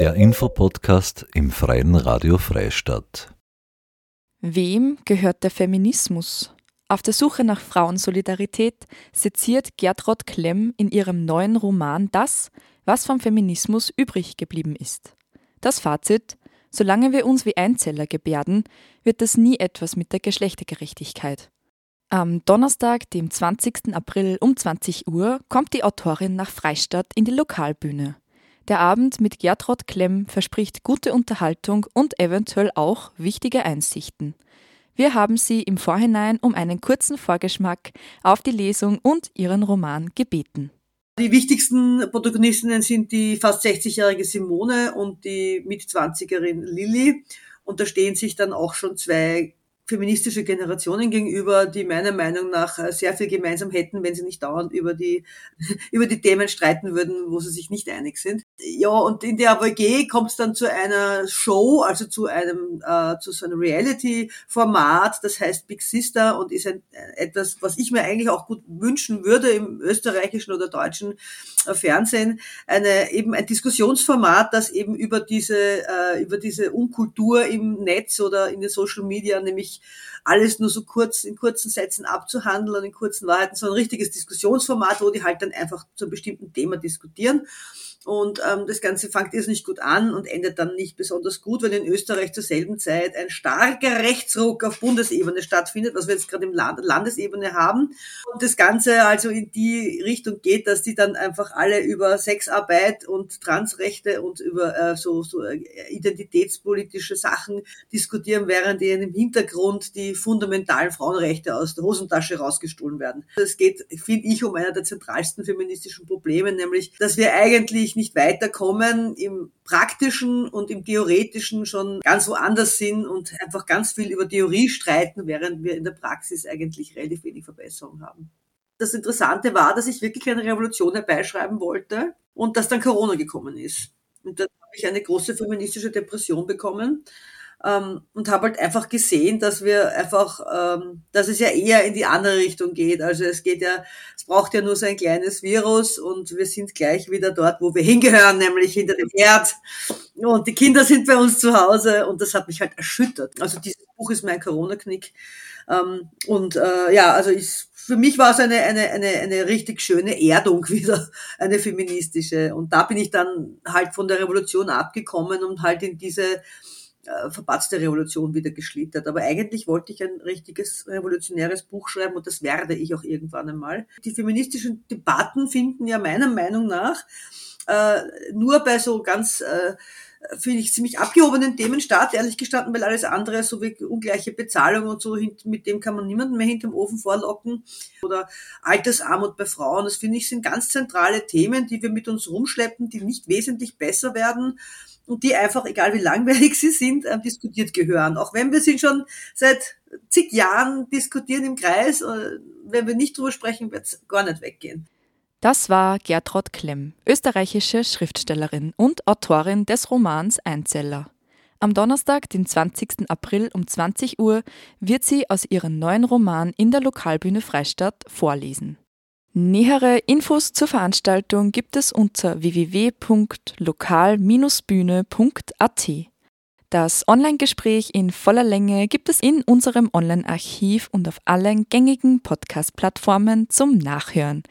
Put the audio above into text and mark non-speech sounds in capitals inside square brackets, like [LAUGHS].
Der Infopodcast im Freien Radio Freistadt. Wem gehört der Feminismus? Auf der Suche nach Frauensolidarität seziert Gertrud Klemm in ihrem neuen Roman das, was vom Feminismus übrig geblieben ist. Das Fazit: Solange wir uns wie Einzeller gebärden, wird das nie etwas mit der Geschlechtergerechtigkeit. Am Donnerstag, dem 20. April um 20 Uhr, kommt die Autorin nach Freistadt in die Lokalbühne. Der Abend mit Gertrud Klemm verspricht gute Unterhaltung und eventuell auch wichtige Einsichten. Wir haben sie im Vorhinein um einen kurzen Vorgeschmack auf die Lesung und ihren Roman gebeten. Die wichtigsten Protagonistinnen sind die fast 60-jährige Simone und die Mit-20erin Lilly. Und da stehen sich dann auch schon zwei feministische Generationen gegenüber, die meiner Meinung nach äh, sehr viel gemeinsam hätten, wenn sie nicht dauernd über die, [LAUGHS] über die Themen streiten würden, wo sie sich nicht einig sind. Ja, und in der AWG kommt es dann zu einer Show, also zu einem, äh, zu so einem Reality-Format, das heißt Big Sister und ist ein, etwas, was ich mir eigentlich auch gut wünschen würde im österreichischen oder deutschen äh, Fernsehen, eine, eben ein Diskussionsformat, das eben über diese, äh, über diese Unkultur im Netz oder in den Social Media, nämlich alles nur so kurz in kurzen Sätzen abzuhandeln und in kurzen Wahrheiten, sondern ein richtiges Diskussionsformat, wo die halt dann einfach zu einem bestimmten Thema diskutieren. Und ähm, das Ganze fängt jetzt nicht gut an und endet dann nicht besonders gut, weil in Österreich zur selben Zeit ein starker Rechtsruck auf Bundesebene stattfindet, was wir jetzt gerade im Land Landesebene haben. Und das Ganze also in die Richtung geht, dass die dann einfach alle über Sexarbeit und Transrechte und über äh, so, so äh, identitätspolitische Sachen diskutieren, während ihnen im Hintergrund die fundamentalen Frauenrechte aus der Hosentasche rausgestohlen werden. Es geht, finde ich, um einer der zentralsten feministischen Probleme, nämlich, dass wir eigentlich nicht weiterkommen, im praktischen und im theoretischen schon ganz woanders sind und einfach ganz viel über Theorie streiten, während wir in der Praxis eigentlich relativ wenig Verbesserung haben. Das Interessante war, dass ich wirklich eine Revolution herbeischreiben wollte und dass dann Corona gekommen ist. Und dann habe ich eine große feministische Depression bekommen ähm, und habe halt einfach gesehen, dass wir einfach, ähm, dass es ja eher in die andere Richtung geht. Also es geht ja, es braucht ja nur so ein kleines Virus und wir sind gleich wieder dort, wo wir hingehören, nämlich hinter dem Herd. Und die Kinder sind bei uns zu Hause und das hat mich halt erschüttert. Also dieses Buch ist mein Corona-Knick. Ähm, und äh, ja, also ich, für mich war es eine, eine, eine, eine richtig schöne Erdung [LAUGHS] wieder, eine feministische. Und da bin ich dann halt von der Revolution abgekommen und halt in diese äh, verpatzte Revolution wieder geschlittert. Aber eigentlich wollte ich ein richtiges revolutionäres Buch schreiben und das werde ich auch irgendwann einmal. Die feministischen Debatten finden ja meiner Meinung nach äh, nur bei so ganz äh, finde ich, ziemlich abgehobenen Themen statt, ehrlich gestanden, weil alles andere, so wie ungleiche Bezahlung und so, mit dem kann man niemanden mehr hinterm Ofen vorlocken. Oder Altersarmut bei Frauen, das finde ich, sind ganz zentrale Themen, die wir mit uns rumschleppen, die nicht wesentlich besser werden und die einfach, egal wie langweilig [LAUGHS] sie sind, äh, diskutiert gehören. Auch wenn wir sie schon seit zig Jahren diskutieren im Kreis, äh, wenn wir nicht drüber sprechen, wird es gar nicht weggehen. Das war Gertrud Klemm, österreichische Schriftstellerin und Autorin des Romans Einzeller. Am Donnerstag, den 20. April um 20 Uhr, wird sie aus ihrem neuen Roman in der Lokalbühne Freistadt vorlesen. Nähere Infos zur Veranstaltung gibt es unter www.lokal-bühne.at. Das Online-Gespräch in voller Länge gibt es in unserem Online-Archiv und auf allen gängigen Podcast-Plattformen zum Nachhören.